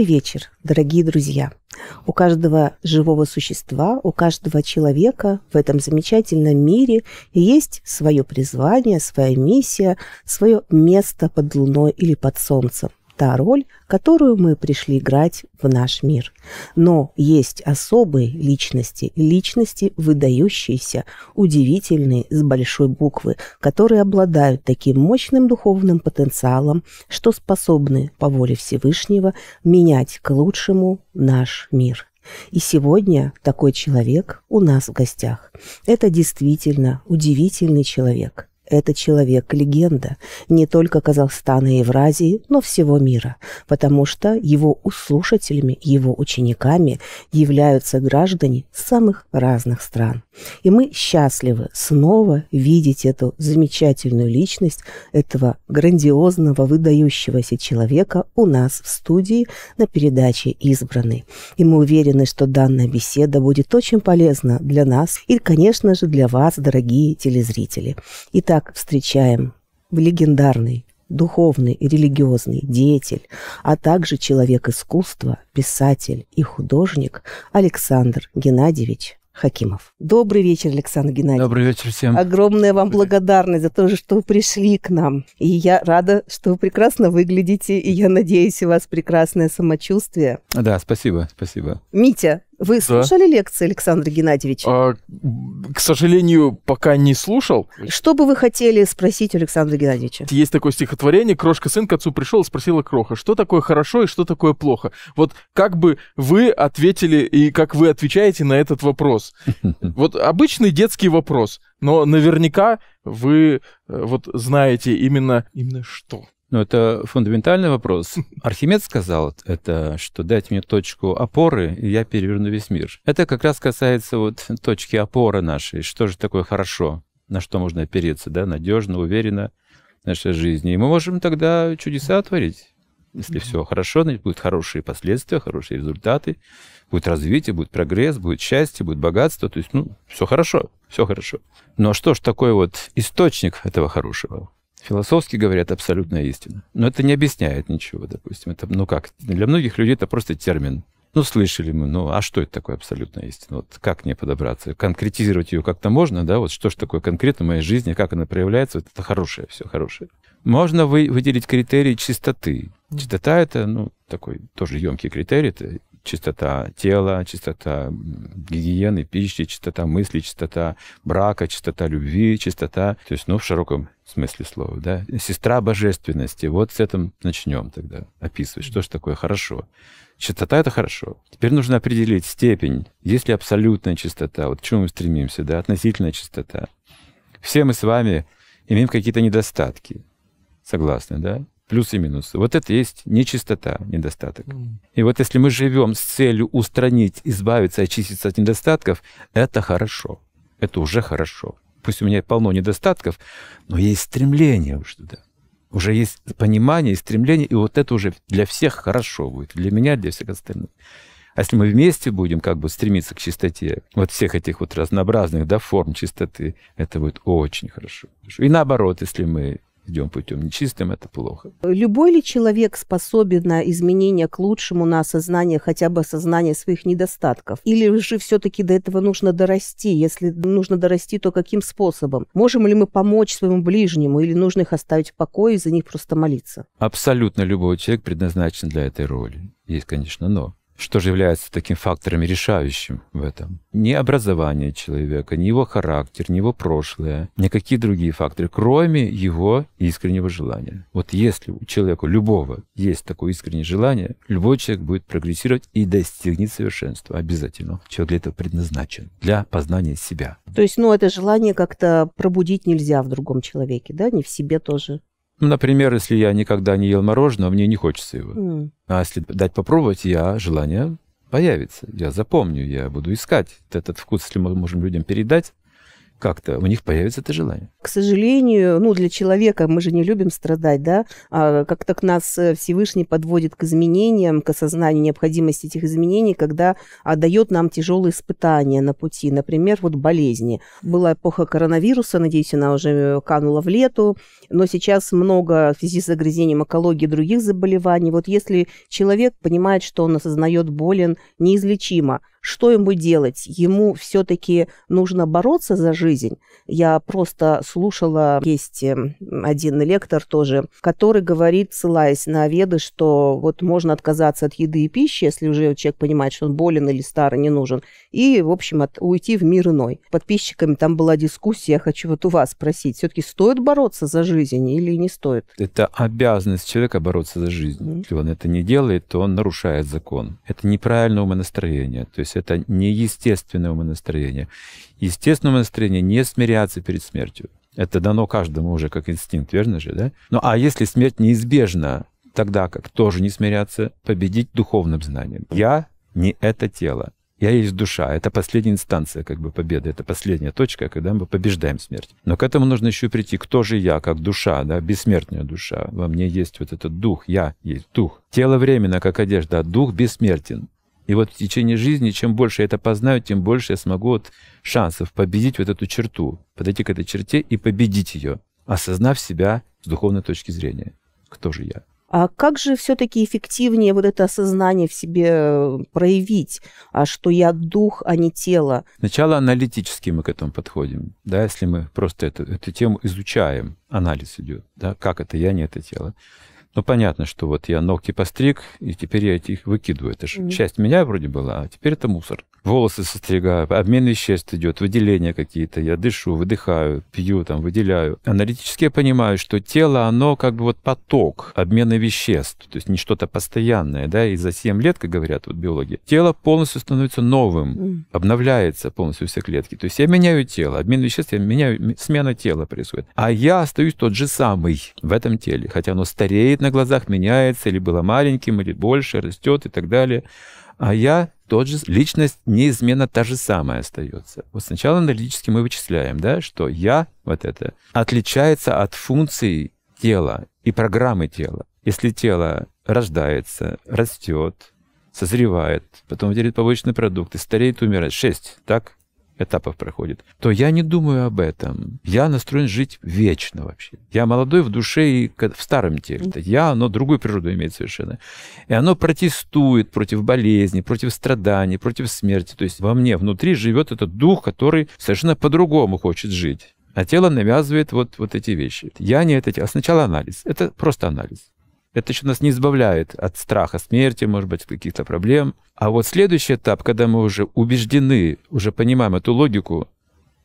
Добрый вечер, дорогие друзья! У каждого живого существа, у каждого человека в этом замечательном мире есть свое призвание, своя миссия, свое место под луной или под солнцем та роль, которую мы пришли играть в наш мир. Но есть особые личности, личности выдающиеся, удивительные, с большой буквы, которые обладают таким мощным духовным потенциалом, что способны по воле Всевышнего менять к лучшему наш мир. И сегодня такой человек у нас в гостях. Это действительно удивительный человек. Это человек-легенда не только Казахстана и Евразии, но всего мира, потому что его услушателями, его учениками являются граждане самых разных стран. И мы счастливы снова видеть эту замечательную личность, этого грандиозного, выдающегося человека у нас в студии на передаче «Избранный». И мы уверены, что данная беседа будет очень полезна для нас и, конечно же, для вас, дорогие телезрители. Итак, Итак, встречаем легендарный духовный и религиозный деятель, а также человек искусства, писатель и художник Александр Геннадьевич Хакимов. Добрый вечер, Александр Геннадьевич. Добрый вечер всем. Огромная вам благодарность за то, что вы пришли к нам. И я рада, что вы прекрасно выглядите, и я надеюсь, у вас прекрасное самочувствие. Да, спасибо, спасибо. Митя, вы да. слушали лекции Александра Геннадьевича? А, к сожалению, пока не слушал. Что бы вы хотели спросить Александра Геннадьевича? Есть такое стихотворение «Крошка сын к отцу пришел и спросила Кроха, что такое хорошо и что такое плохо?» Вот как бы вы ответили и как вы отвечаете на этот вопрос? Вот обычный детский вопрос, но наверняка вы э, вот знаете именно, именно что. Ну, это фундаментальный вопрос. Архимед сказал это, что дайте мне точку опоры, и я переверну весь мир. Это как раз касается вот точки опоры нашей. Что же такое хорошо? На что можно опереться, да, надежно, уверенно в нашей жизни. И мы можем тогда чудеса творить. Если все хорошо, значит, будут хорошие последствия, хорошие результаты, будет развитие, будет прогресс, будет счастье, будет богатство. То есть, ну, все хорошо, все хорошо. Но что ж такое вот источник этого хорошего? Философски говорят, абсолютная истина. Но это не объясняет ничего, допустим. Это, ну как, для многих людей это просто термин. Ну, слышали мы, ну, а что это такое абсолютная истина? Вот как мне подобраться? Конкретизировать ее как-то можно, да? Вот что же такое конкретно в моей жизни, как она проявляется? Вот это хорошее, все хорошее. Можно вы, выделить критерии чистоты. Чистота — это, ну, такой тоже емкий критерий. Это чистота тела, чистота гигиены, пищи, чистота мысли, чистота брака, чистота любви, чистота, то есть, ну, в широком смысле слова, да, сестра божественности. Вот с этим начнем тогда описывать, что же такое хорошо. Чистота — это хорошо. Теперь нужно определить степень. Есть ли абсолютная чистота? Вот к чему мы стремимся, да? Относительная чистота. Все мы с вами имеем какие-то недостатки. Согласны, да? Плюсы и минусы. Вот это есть нечистота, недостаток. И вот если мы живем с целью устранить, избавиться, очиститься от недостатков, это хорошо. Это уже хорошо. Пусть у меня полно недостатков, но есть стремление уже туда. Уже есть понимание и стремление, и вот это уже для всех хорошо будет. Для меня, для всех остальных. А если мы вместе будем как бы стремиться к чистоте, вот всех этих вот разнообразных да, форм чистоты, это будет очень хорошо. И наоборот, если мы идем путем нечистым, это плохо. Любой ли человек способен на изменение к лучшему, на осознание, хотя бы осознание своих недостатков? Или же все-таки до этого нужно дорасти? Если нужно дорасти, то каким способом? Можем ли мы помочь своему ближнему или нужно их оставить в покое и за них просто молиться? Абсолютно любой человек предназначен для этой роли. Есть, конечно, но. Что же является таким фактором решающим в этом? Не образование человека, не его характер, не его прошлое, никакие другие факторы, кроме его искреннего желания. Вот если у человека, любого, есть такое искреннее желание, любой человек будет прогрессировать и достигнет совершенства обязательно. Человек для этого предназначен, для познания себя. То есть, ну, это желание как-то пробудить нельзя в другом человеке, да, не в себе тоже? Например, если я никогда не ел мороженого, мне не хочется его. Mm. А если дать попробовать, я желание появится. Я запомню, я буду искать этот вкус, если мы можем людям передать. Как-то у них появится это желание. К сожалению, ну, для человека, мы же не любим страдать, да, а как-то к нас э, Всевышний подводит к изменениям, к осознанию необходимости этих изменений, когда дает нам тяжелые испытания на пути, например, вот болезни. Была эпоха коронавируса, надеюсь, она уже канула в лету, но сейчас много в связи с загрязнением экологии других заболеваний. Вот если человек понимает, что он осознает болен неизлечимо, что ему делать? Ему все-таки нужно бороться за жизнь. Я просто слушала, есть эм, один лектор тоже, который говорит, ссылаясь на веды, что вот можно отказаться от еды и пищи, если уже человек понимает, что он болен или старый, не нужен, и, в общем, от, уйти в мир иной. Подписчиками там была дискуссия, я хочу вот у вас спросить, все-таки стоит бороться за жизнь или не стоит? Это обязанность человека бороться за жизнь. Mm-hmm. Если он это не делает, то он нарушает закон. Это неправильное умонастроение. То есть есть это неестественное умонастроение. Естественное умонастроение не смиряться перед смертью. Это дано каждому уже как инстинкт, верно же, да? Ну а если смерть неизбежна, тогда как тоже не смиряться, победить духовным знанием. Я не это тело. Я есть душа. Это последняя инстанция как бы победы. Это последняя точка, когда мы побеждаем смерть. Но к этому нужно еще прийти. Кто же я, как душа, да, бессмертная душа? Во мне есть вот этот дух. Я есть дух. Тело временно, как одежда, а дух бессмертен. И вот в течение жизни, чем больше я это познаю, тем больше я смогу вот шансов победить вот эту черту, подойти к этой черте и победить ее, осознав себя с духовной точки зрения. Кто же я? А как же все-таки эффективнее вот это осознание в себе э, проявить, а что я дух, а не тело? Сначала аналитически мы к этому подходим, да, если мы просто эту, эту тему изучаем, анализ идет, да, как это я, не это тело. Ну, понятно, что вот я ногти постриг, и теперь я их выкидываю. Это же mm-hmm. часть меня вроде была, а теперь это мусор волосы состригаю, обмен веществ идет, выделения какие-то, я дышу, выдыхаю, пью, там, выделяю. Аналитически я понимаю, что тело, оно как бы вот поток обмена веществ, то есть не что-то постоянное, да, и за 7 лет, как говорят вот биологи, тело полностью становится новым, обновляется полностью все клетки. То есть я меняю тело, обмен веществ, я меняю, смена тела происходит. А я остаюсь тот же самый в этом теле, хотя оно стареет на глазах, меняется, или было маленьким, или больше, растет и так далее. А я тот же, личность неизменно та же самая остается. Вот сначала аналитически мы вычисляем, да, что я, вот это, отличается от функций тела и программы тела. Если тело рождается, растет, созревает, потом выделяет побочные продукты, стареет, умирает. Шесть, так? Этапов проходит, то я не думаю об этом. Я настроен жить вечно вообще. Я молодой в душе и в старом теле. Я, оно другую природу имеет совершенно. И оно протестует против болезни, против страданий, против смерти. То есть во мне внутри живет этот дух, который совершенно по-другому хочет жить. А тело навязывает вот, вот эти вещи. Я не это. А сначала анализ. Это просто анализ. Это еще нас не избавляет от страха смерти, может быть, каких-то проблем. А вот следующий этап, когда мы уже убеждены, уже понимаем эту логику,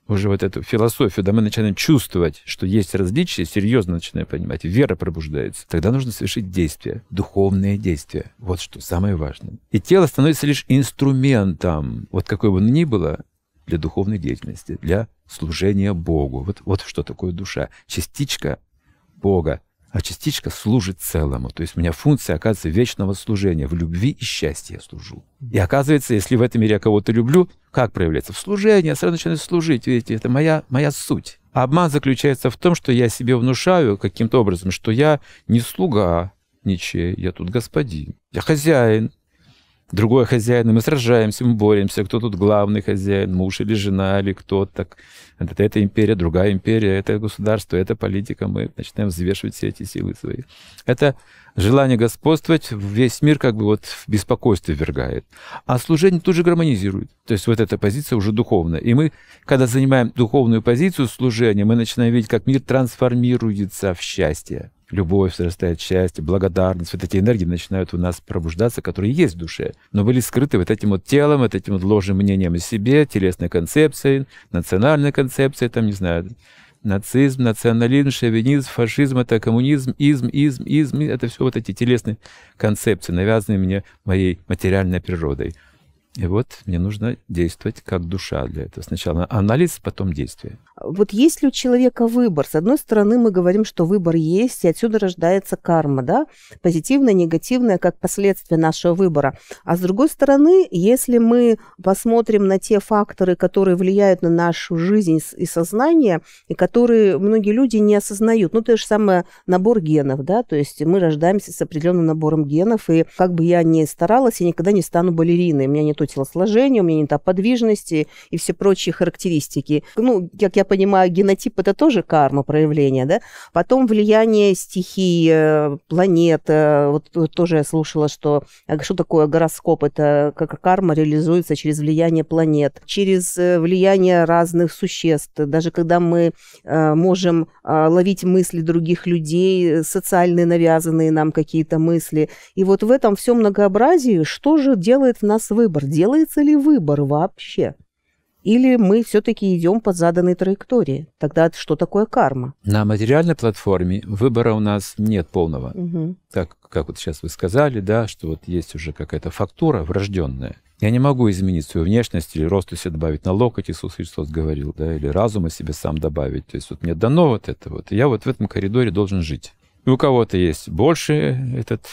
уже вот эту философию, да мы начинаем чувствовать, что есть различия, серьезно начинаем понимать, вера пробуждается, тогда нужно совершить действия, духовные действия. Вот что самое важное. И тело становится лишь инструментом, вот какой бы он ни было, для духовной деятельности, для служения Богу. Вот, вот что такое душа. Частичка Бога, а частичка служит целому. То есть у меня функция, оказывается, вечного служения. В любви и счастье я служу. И оказывается, если в этом мире я кого-то люблю, как проявляется? В служении. Я сразу начинаю служить. Видите, это моя, моя суть. А обман заключается в том, что я себе внушаю каким-то образом, что я не слуга ничей, я тут господин. Я хозяин, другой хозяин, и мы сражаемся, мы боремся, кто тут главный хозяин, муж или жена, или кто так. Это, это империя, другая империя, это государство, это политика. Мы начинаем взвешивать все эти силы свои. Это желание господствовать весь мир как бы вот в беспокойстве ввергает. А служение тут же гармонизирует. То есть вот эта позиция уже духовная. И мы, когда занимаем духовную позицию служения, мы начинаем видеть, как мир трансформируется в счастье любовь срастает, счастье, благодарность. Вот эти энергии начинают у нас пробуждаться, которые есть в душе, но были скрыты вот этим вот телом, вот этим вот ложным мнением о себе, телесной концепцией, национальной концепцией, там, не знаю, нацизм, национализм, шовинизм, фашизм, это коммунизм, изм, изм, изм, это все вот эти телесные концепции, навязанные мне моей материальной природой. И вот мне нужно действовать как душа для этого. Сначала анализ, потом действие. Вот есть ли у человека выбор? С одной стороны, мы говорим, что выбор есть, и отсюда рождается карма, да? Позитивная, негативная, как последствие нашего выбора. А с другой стороны, если мы посмотрим на те факторы, которые влияют на нашу жизнь и сознание, и которые многие люди не осознают, ну, то же самое набор генов, да, то есть мы рождаемся с определенным набором генов, и как бы я ни старалась, я никогда не стану балериной. У меня не то телосложение, у меня не та подвижность и все прочие характеристики. Ну, как я понимаю, генотип это тоже карма проявления, да? Потом влияние стихий, э, планет. Э, вот тоже я слушала, что э, что такое гороскоп? Это как карма реализуется через влияние планет, через влияние разных существ. Даже когда мы можем ловить мысли других людей, социальные навязанные нам какие-то мысли. И вот в этом всем многообразии что же делает в нас выбор? Делается ли выбор вообще? Или мы все-таки идем по заданной траектории? Тогда что такое карма? На материальной платформе выбора у нас нет полного. Угу. Так, как вот сейчас вы сказали, да, что вот есть уже какая-то фактура врожденная. Я не могу изменить свою внешность или рост себе добавить на локоть, Иисус Христос говорил, да, или разума себе сам добавить. То есть вот мне дано вот это вот, и я вот в этом коридоре должен жить. И у кого-то есть больше этот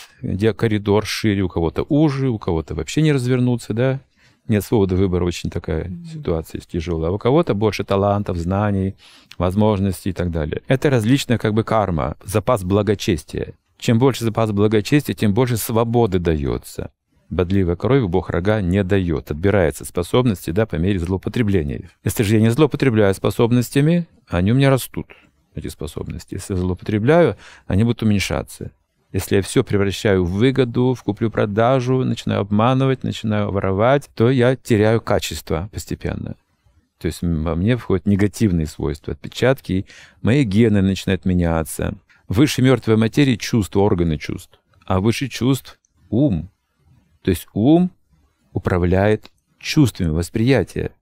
коридор шире, у кого-то уже, у кого-то вообще не развернуться, да, нет свободы выбора, очень такая mm-hmm. ситуация тяжелая. А у кого-то больше талантов, знаний, возможностей и так далее. Это различная как бы карма, запас благочестия. Чем больше запас благочестия, тем больше свободы дается. Бодливая кровь Бог рога не дает, отбирается способности да, по мере злоупотребления. Если же я не злоупотребляю способностями, они у меня растут, эти способности. Если я злоупотребляю, они будут уменьшаться. Если я все превращаю в выгоду, в куплю-продажу, начинаю обманывать, начинаю воровать, то я теряю качество постепенно. То есть во мне входят негативные свойства, отпечатки, мои гены начинают меняться. Выше мертвой материи чувства, органы чувств, а выше чувств — ум. То есть ум управляет чувствами восприятия.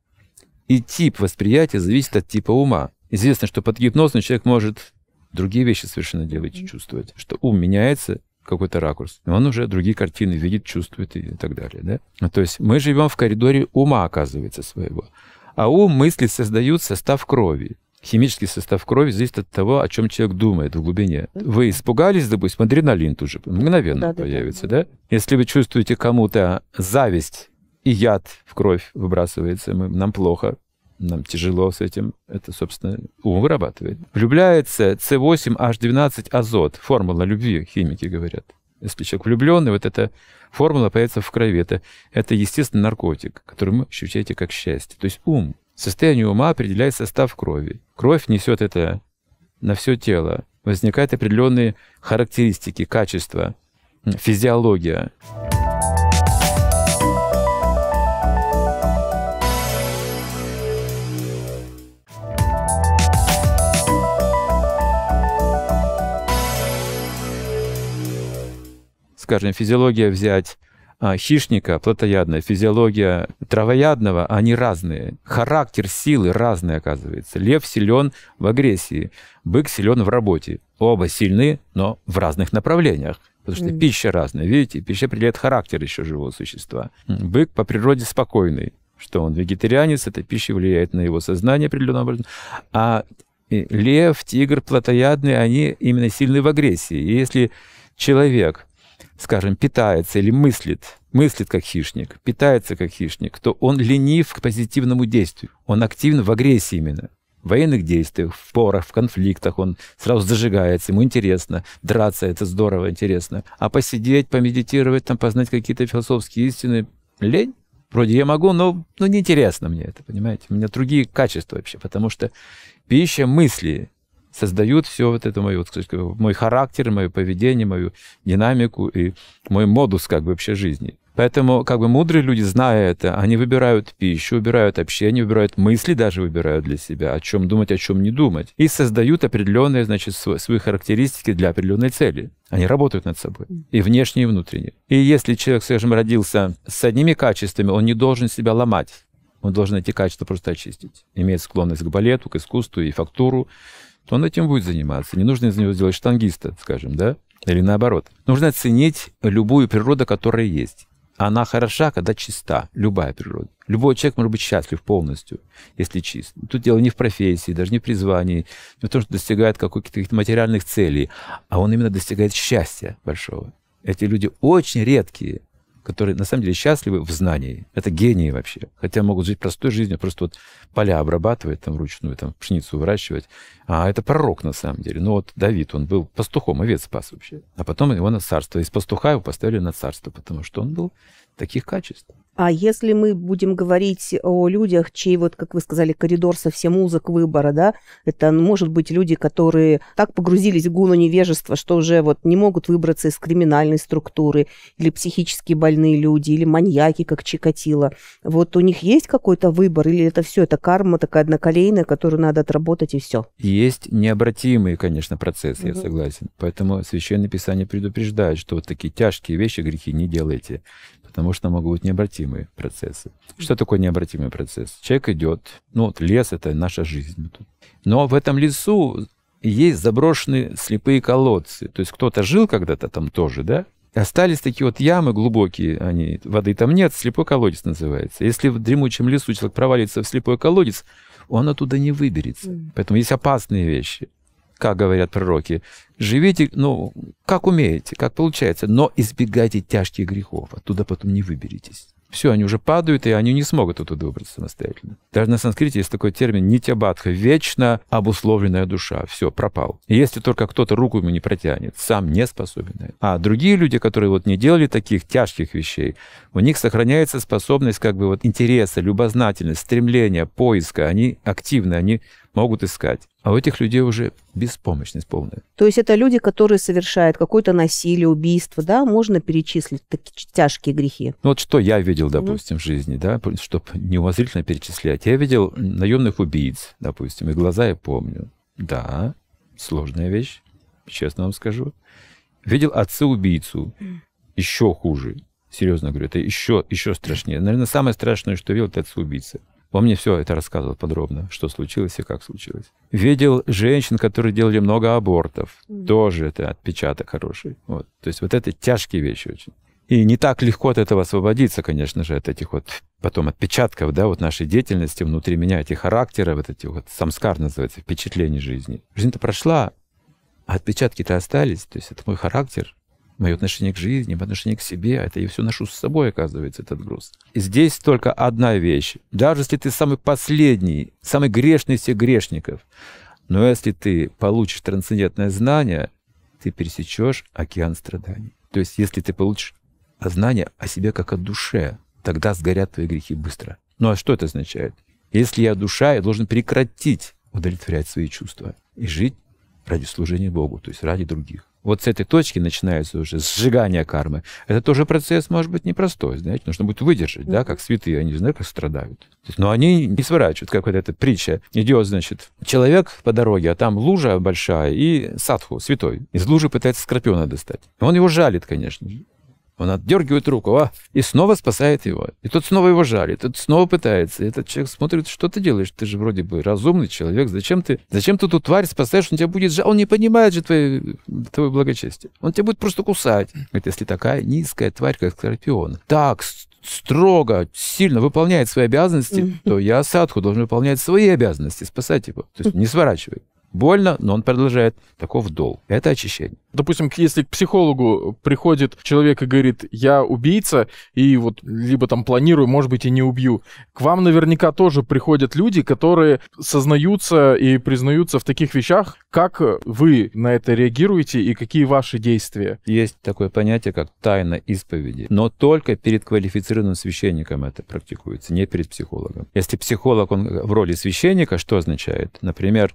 И тип восприятия зависит от типа ума. Известно, что под гипнозом человек может другие вещи совершенно делать и чувствовать. Что ум меняется, какой-то ракурс. Он уже другие картины видит, чувствует и так далее. Да? Ну, то есть мы живем в коридоре ума, оказывается, своего. А ум, мысли создают состав крови. Химический состав крови зависит от того, о чем человек думает в глубине. Вы испугались, допустим, адреналин тут же мгновенно да, появится, да, да? Если вы чувствуете кому-то зависть и яд в кровь выбрасывается, мы, нам плохо, нам тяжело с этим, это, собственно, ум вырабатывает. Влюбляется С8H12 азот, формула любви, химики говорят. Если человек влюбленный, вот эта формула появится в крови. Это, это естественный наркотик, который вы ощущаете как счастье. То есть ум. Состояние ума определяет состав крови. Кровь несет это на все тело. Возникают определенные характеристики, качества, физиология. Скажем, физиология взять а, хищника, плотоядная, физиология травоядного, они разные. Характер силы разный, оказывается. Лев силен в агрессии, бык силен в работе. Оба сильны, но в разных направлениях. Потому что mm. пища разная. Видите, пища определяет характер еще живого существа. Бык по природе спокойный. Что он вегетарианец, эта пища влияет на его сознание определенным образом. А лев, тигр, плотоядные, они именно сильны в агрессии. И если человек скажем, питается или мыслит, мыслит как хищник, питается как хищник, то он ленив к позитивному действию. Он активен в агрессии именно. В военных действиях, в порах, в конфликтах он сразу зажигается, ему интересно. Драться — это здорово, интересно. А посидеть, помедитировать, там, познать какие-то философские истины — лень. Вроде я могу, но ну, неинтересно мне это, понимаете? У меня другие качества вообще, потому что пища мысли, создают все вот это мое, вот, мой характер, мое поведение, мою динамику и мой модус как бы вообще жизни. Поэтому как бы мудрые люди, зная это, они выбирают пищу, выбирают общение, выбирают мысли даже выбирают для себя, о чем думать, о чем не думать. И создают определенные, значит, свои характеристики для определенной цели. Они работают над собой. И внешне, и внутренне. И если человек, скажем, родился с одними качествами, он не должен себя ломать. Он должен эти качества просто очистить. Имеет склонность к балету, к искусству и фактуру, то он этим будет заниматься. Не нужно из него сделать штангиста, скажем, да? Или наоборот. Нужно оценить любую природу, которая есть. Она хороша, когда чиста, любая природа. Любой человек может быть счастлив полностью, если чист. Тут дело не в профессии, даже не в призвании, не в том, что достигает каких-то материальных целей, а он именно достигает счастья большого. Эти люди очень редкие, которые на самом деле счастливы в знании. Это гении вообще. Хотя могут жить простой жизнью, просто вот поля обрабатывать там вручную, там пшеницу выращивать. А это пророк на самом деле. Ну вот Давид, он был пастухом, овец спас вообще. А потом его на царство. Из пастуха его поставили на царство, потому что он был таких качеств. А если мы будем говорить о людях, чей, вот, как вы сказали, коридор совсем узок выбора, да, это ну, может быть люди, которые так погрузились в гуну невежества, что уже вот не могут выбраться из криминальной структуры, или психически больные люди, или маньяки, как Чикатило. Вот у них есть какой-то выбор, или это все, это карма такая одноколейная, которую надо отработать, и все? Есть необратимые, конечно, процессы, угу. я согласен. Поэтому Священное Писание предупреждает, что вот такие тяжкие вещи, грехи не делайте потому что могут быть необратимые процессы. Что такое необратимый процесс? Человек идет, ну вот лес — это наша жизнь. Но в этом лесу есть заброшенные слепые колодцы. То есть кто-то жил когда-то там тоже, да? Остались такие вот ямы глубокие, они, воды там нет, слепой колодец называется. Если в дремучем лесу человек провалится в слепой колодец, он оттуда не выберется. Поэтому есть опасные вещи как говорят пророки, живите, ну, как умеете, как получается, но избегайте тяжких грехов, оттуда потом не выберетесь. Все, они уже падают, и они не смогут оттуда выбраться самостоятельно. Даже на санскрите есть такой термин нитябадха, вечно обусловленная душа. Все, пропал. И если только кто-то руку ему не протянет, сам не способен. А другие люди, которые вот не делали таких тяжких вещей, у них сохраняется способность как бы вот интереса, любознательность, стремления, поиска. Они активны, они могут искать. А у этих людей уже беспомощность полная. То есть это люди, которые совершают какое-то насилие, убийство, да? Можно перечислить такие тяжкие грехи? Ну вот что я видел, допустим, mm. в жизни, да, чтобы неувозрительно перечислять. Я видел наемных убийц, допустим, и глаза я помню. Да, сложная вещь, честно вам скажу. Видел отца-убийцу, mm. еще хуже. Серьезно говорю, это еще, еще страшнее. Наверное, самое страшное, что видел, это отца-убийца. Он мне все это рассказывал подробно, что случилось и как случилось. Видел женщин, которые делали много абортов. Mm-hmm. Тоже это отпечаток хороший. Вот. То есть вот это тяжкие вещи очень. И не так легко от этого освободиться, конечно же, от этих вот потом отпечатков, да, вот нашей деятельности внутри меня, этих характеров, вот этих вот самскар называется, впечатлений жизни. Жизнь-то прошла, а отпечатки-то остались, то есть это мой характер, мое отношение к жизни, мое отношение к себе, это я все ношу с собой, оказывается, этот груз. И здесь только одна вещь. Даже если ты самый последний, самый грешный из всех грешников, но если ты получишь трансцендентное знание, ты пересечешь океан страданий. То есть, если ты получишь знание о себе как о душе, тогда сгорят твои грехи быстро. Ну а что это означает? Если я душа, я должен прекратить удовлетворять свои чувства и жить ради служения Богу, то есть ради других. Вот с этой точки начинается уже сжигание кармы. Это тоже процесс, может быть, непростой, знаете, нужно будет выдержать, да, как святые, они, знаете, как страдают. Но они не сворачивают, как вот эта притча. Идет, значит, человек по дороге, а там лужа большая и садху, святой. Из лужи пытается скорпиона достать. Он его жалит, конечно. Он отдергивает руку, а, и снова спасает его. И тот снова его жалит, тот снова пытается. И этот человек смотрит, что ты делаешь? Ты же вроде бы разумный человек. Зачем ты, зачем ты эту тварь спасаешь? Он тебя будет жал. Он не понимает же твое, твое благочестие. Он тебя будет просто кусать. Говорит, если такая низкая тварь, как скорпион, так строго, сильно выполняет свои обязанности, то я, садху, должен выполнять свои обязанности, спасать его. То есть не сворачивай. Больно, но он продолжает. Таков долг. Это очищение. Допустим, если к психологу приходит человек и говорит, я убийца, и вот либо там планирую, может быть, и не убью, к вам наверняка тоже приходят люди, которые сознаются и признаются в таких вещах. Как вы на это реагируете и какие ваши действия? Есть такое понятие, как тайна исповеди, но только перед квалифицированным священником это практикуется, не перед психологом. Если психолог, он в роли священника, что означает? Например,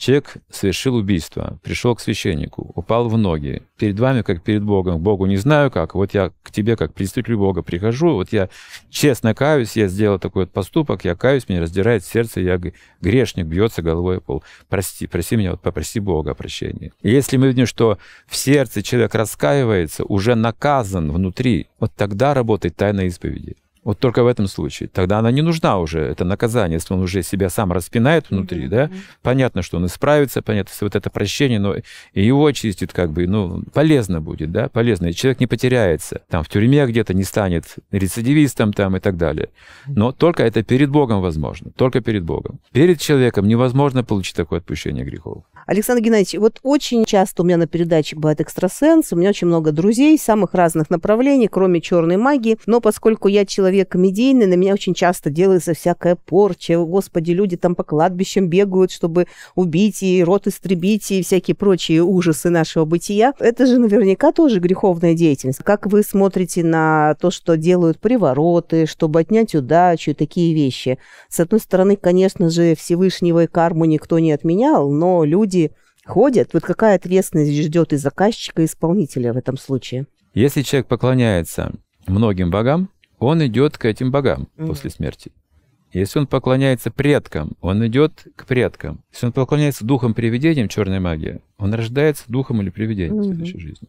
Человек совершил убийство, пришел к священнику, упал в ноги. Перед вами, как перед Богом, Богу не знаю как, вот я к тебе, как представителю Бога, прихожу, вот я честно каюсь, я сделал такой вот поступок, я каюсь, меня раздирает сердце, я грешник, бьется головой о пол. Прости, прости меня, вот попроси Бога о прощении. И если мы видим, что в сердце человек раскаивается, уже наказан внутри, вот тогда работает тайна исповеди. Вот только в этом случае. Тогда она не нужна уже, это наказание, если он уже себя сам распинает внутри, mm-hmm. да. Понятно, что он исправится, понятно, что вот это прощение, но и его очистит как бы, ну, полезно будет, да, полезно. И человек не потеряется, там, в тюрьме где-то не станет рецидивистом там и так далее. Но только это перед Богом возможно, только перед Богом. Перед человеком невозможно получить такое отпущение грехов. Александр Геннадьевич, вот очень часто у меня на передаче бывает экстрасенс, у меня очень много друзей самых разных направлений, кроме черной магии, но поскольку я человек комедийный, на меня очень часто делается всякая порча, господи, люди там по кладбищам бегают, чтобы убить и рот истребить, и всякие прочие ужасы нашего бытия. Это же наверняка тоже греховная деятельность. Как вы смотрите на то, что делают привороты, чтобы отнять удачу, такие вещи? С одной стороны, конечно же, Всевышнего и карму никто не отменял, но люди ходят. Вот какая ответственность ждет и заказчика, и исполнителя в этом случае? Если человек поклоняется многим богам, он идет к этим богам mm-hmm. после смерти. Если он поклоняется предкам, он идет к предкам. Если он поклоняется духам привидениям, черной магии, он рождается духом или привидением mm-hmm. в следующей жизни.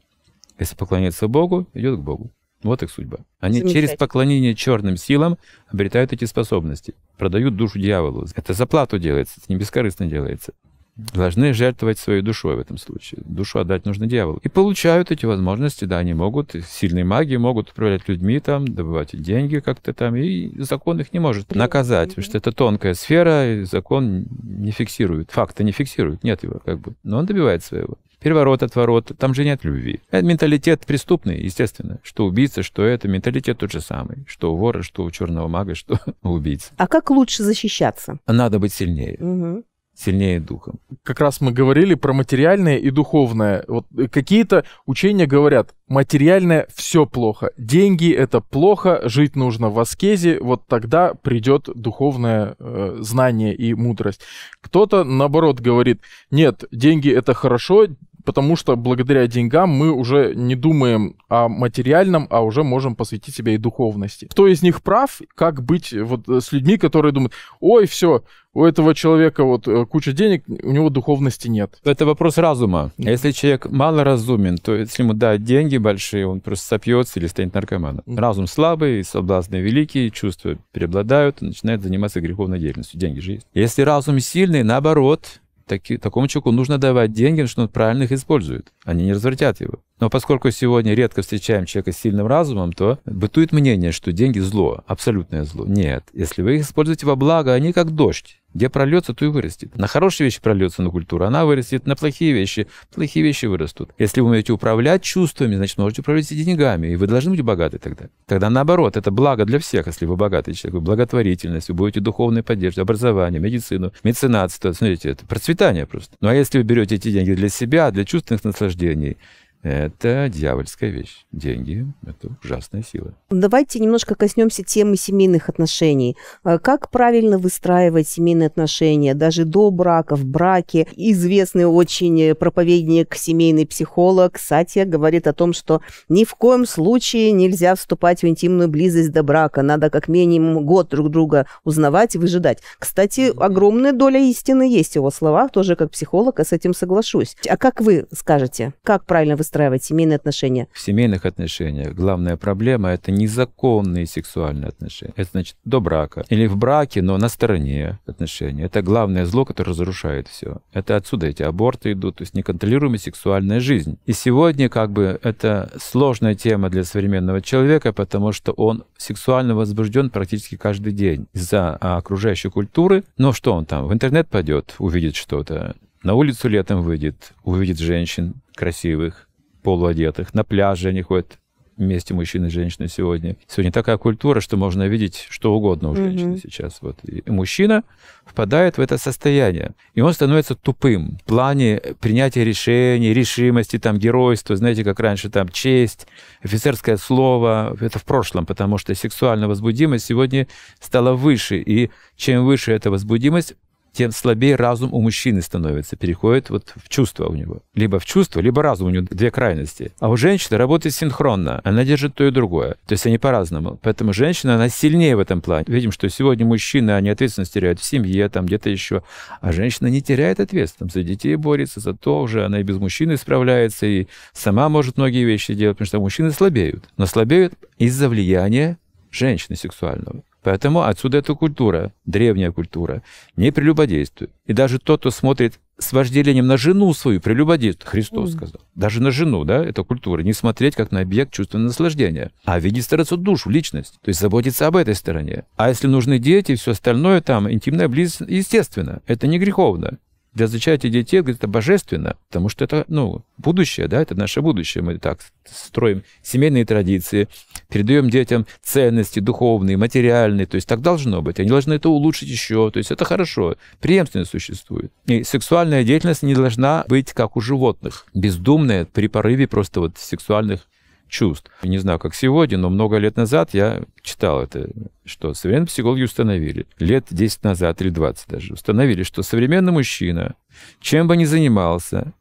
Если поклоняется Богу, идет к Богу. Вот их судьба. Они через поклонение черным силам обретают эти способности, продают душу дьяволу. Это за плату делается, это не бескорыстно делается должны жертвовать своей душой в этом случае. Душу отдать нужно дьяволу. И получают эти возможности, да, они могут, сильные маги могут управлять людьми там, добывать деньги как-то там, и закон их не может наказать, потому что это тонкая сфера, и закон не фиксирует, факта не фиксирует, нет его как бы, но он добивает своего. Переворот, отворот, там же нет любви. Это менталитет преступный, естественно. Что убийца, что это, менталитет тот же самый. Что у вора, что у черного мага, что у убийцы. А как лучше защищаться? Надо быть сильнее. Угу сильнее духом. Как раз мы говорили про материальное и духовное. Вот какие-то учения говорят, материальное все плохо, деньги это плохо, жить нужно в аскезе, вот тогда придет духовное э, знание и мудрость. Кто-то наоборот говорит, нет, деньги это хорошо, потому что благодаря деньгам мы уже не думаем о материальном, а уже можем посвятить себя и духовности. Кто из них прав? Как быть вот с людьми, которые думают, ой, все, у этого человека вот э, куча денег, у него духовности нет. Это вопрос разума. Если человек мало разумен, то если ему дать деньги большие, он просто сопьется или станет наркоманом. Разум слабый, соблазны великие, чувства преобладают, начинает заниматься греховной деятельностью. Деньги же есть. Если разум сильный, наоборот, таки, такому человеку нужно давать деньги, что он правильно их использует. Они не развратят его. Но поскольку сегодня редко встречаем человека с сильным разумом, то бытует мнение, что деньги зло, абсолютное зло. Нет. Если вы их используете во благо, они как дождь. Где прольется, то и вырастет. На хорошие вещи прольется на культуру, она вырастет. На плохие вещи, плохие вещи вырастут. Если вы умеете управлять чувствами, значит, можете управлять и деньгами, и вы должны быть богаты тогда. Тогда наоборот, это благо для всех, если вы богатый человек. Вы благотворительность, вы будете духовной поддержкой, образование, медицину, меценатство. Смотрите, это процветание просто. Ну а если вы берете эти деньги для себя, для чувственных наслаждений, это дьявольская вещь. Деньги – это ужасная сила. Давайте немножко коснемся темы семейных отношений. А как правильно выстраивать семейные отношения, даже до брака, в браке? Известный очень проповедник, семейный психолог Сатья говорит о том, что ни в коем случае нельзя вступать в интимную близость до брака. Надо как минимум год друг друга узнавать и выжидать. Кстати, огромная доля истины есть в его словах, тоже как психолог, я с этим соглашусь. А как вы скажете, как правильно выстраивать выстраивать семейные отношения? В семейных отношениях главная проблема – это незаконные сексуальные отношения. Это значит до брака. Или в браке, но на стороне отношений. Это главное зло, которое разрушает все. Это отсюда эти аборты идут, то есть неконтролируемая сексуальная жизнь. И сегодня как бы это сложная тема для современного человека, потому что он сексуально возбужден практически каждый день из-за окружающей культуры. Но что он там, в интернет пойдет, увидит что-то, на улицу летом выйдет, увидит женщин красивых, полуодетых. На пляже они ходят вместе мужчины и женщины сегодня. Сегодня такая культура, что можно видеть что угодно у женщины mm-hmm. сейчас. Вот. И мужчина впадает в это состояние, и он становится тупым в плане принятия решений, решимости, там, геройства, знаете, как раньше, там, честь, офицерское слово, это в прошлом, потому что сексуальная возбудимость сегодня стала выше, и чем выше эта возбудимость, тем слабее разум у мужчины становится, переходит вот в чувство у него. Либо в чувство, либо разум, у него две крайности. А у женщины работает синхронно, она держит то и другое. То есть они по-разному. Поэтому женщина, она сильнее в этом плане. Видим, что сегодня мужчины, они ответственность теряют в семье, там где-то еще, а женщина не теряет ответственность. За детей борется, за то уже она и без мужчины справляется, и сама может многие вещи делать, потому что мужчины слабеют. Но слабеют из-за влияния женщины сексуального. Поэтому отсюда эта культура, древняя культура, не прелюбодействует. И даже тот, кто смотрит с вожделением на жену свою, прелюбодействует, Христос mm. сказал. Даже на жену, да, это культура. Не смотреть как на объект чувственного наслаждения, а видеть стараться душу, личность. То есть заботиться об этой стороне. А если нужны дети, все остальное там, интимная близость, естественно, это не греховно для зачатия детей это божественно, потому что это, ну, будущее, да, это наше будущее. Мы так строим семейные традиции, передаем детям ценности духовные, материальные, то есть так должно быть. Они должны это улучшить еще, то есть это хорошо. Преемственность существует. И сексуальная деятельность не должна быть как у животных, бездумная при порыве просто вот сексуальных чувств. Не знаю, как сегодня, но много лет назад я читал это, что современные психологи установили, лет 10 назад или 20 даже, установили, что современный мужчина, чем бы ни занимался,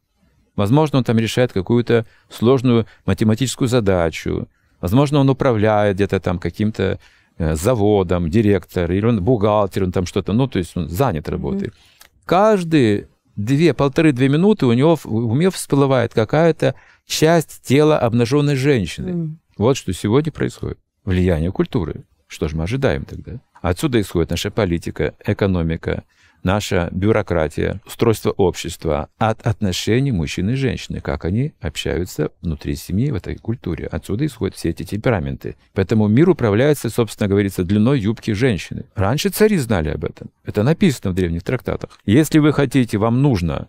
возможно, он там решает какую-то сложную математическую задачу, возможно, он управляет где-то там каким-то э, заводом, директор, или он бухгалтер, он там что-то, ну, то есть он занят работой. Mm-hmm. Каждые две, полторы-две минуты у него в уме всплывает какая-то часть тела обнаженной женщины. Mm. Вот что сегодня происходит. Влияние культуры. Что же мы ожидаем тогда? Отсюда исходит наша политика, экономика, наша бюрократия, устройство общества от отношений мужчины и женщины, как они общаются внутри семьи в этой культуре. Отсюда исходят все эти темпераменты. Поэтому мир управляется, собственно говорится, длиной юбки женщины. Раньше цари знали об этом. Это написано в древних трактатах. Если вы хотите, вам нужно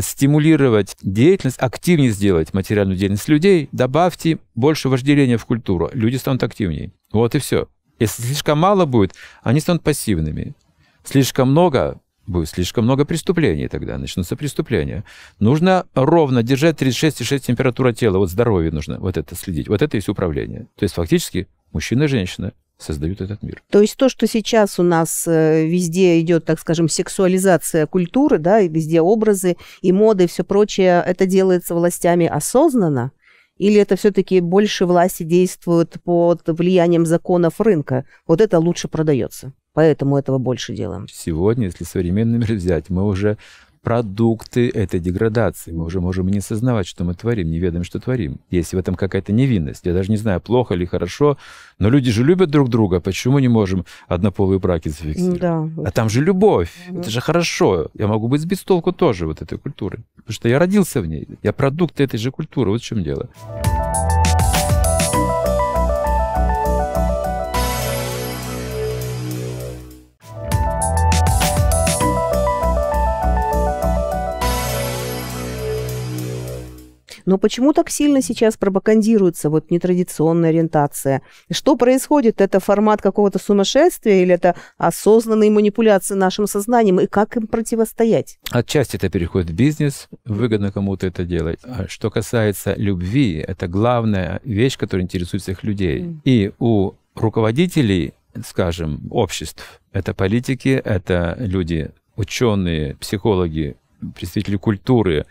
стимулировать деятельность, активнее сделать материальную деятельность людей, добавьте больше вожделения в культуру. Люди станут активнее. Вот и все. Если слишком мало будет, они станут пассивными. Слишком много будет слишком много преступлений тогда, начнутся преступления. Нужно ровно держать 36,6 температура тела, вот здоровье нужно, вот это следить, вот это есть управление. То есть фактически мужчина и женщина создают этот мир. То есть то, что сейчас у нас э, везде идет, так скажем, сексуализация культуры, да, и везде образы и моды и все прочее, это делается властями осознанно? Или это все-таки больше власти действуют под влиянием законов рынка? Вот это лучше продается. Поэтому этого больше делаем. Сегодня, если современный мир взять, мы уже продукты этой деградации. Мы уже можем не сознавать, что мы творим, не ведаем, что творим. Есть в этом какая-то невинность. Я даже не знаю, плохо или хорошо, но люди же любят друг друга. Почему не можем однополые браки зафиксировать? Да. А там же любовь. Угу. Это же хорошо. Я могу быть сбит с толку тоже вот этой культуры. Потому что я родился в ней. Я продукт этой же культуры. Вот в чем дело. Но почему так сильно сейчас пропагандируется вот нетрадиционная ориентация? Что происходит? Это формат какого-то сумасшествия или это осознанные манипуляции нашим сознанием? И как им противостоять? Отчасти это переходит в бизнес, выгодно кому-то это делать. А что касается любви, это главная вещь, которая интересует всех людей. Mm. И у руководителей, скажем, обществ, это политики, это люди, ученые, психологи, представители культуры,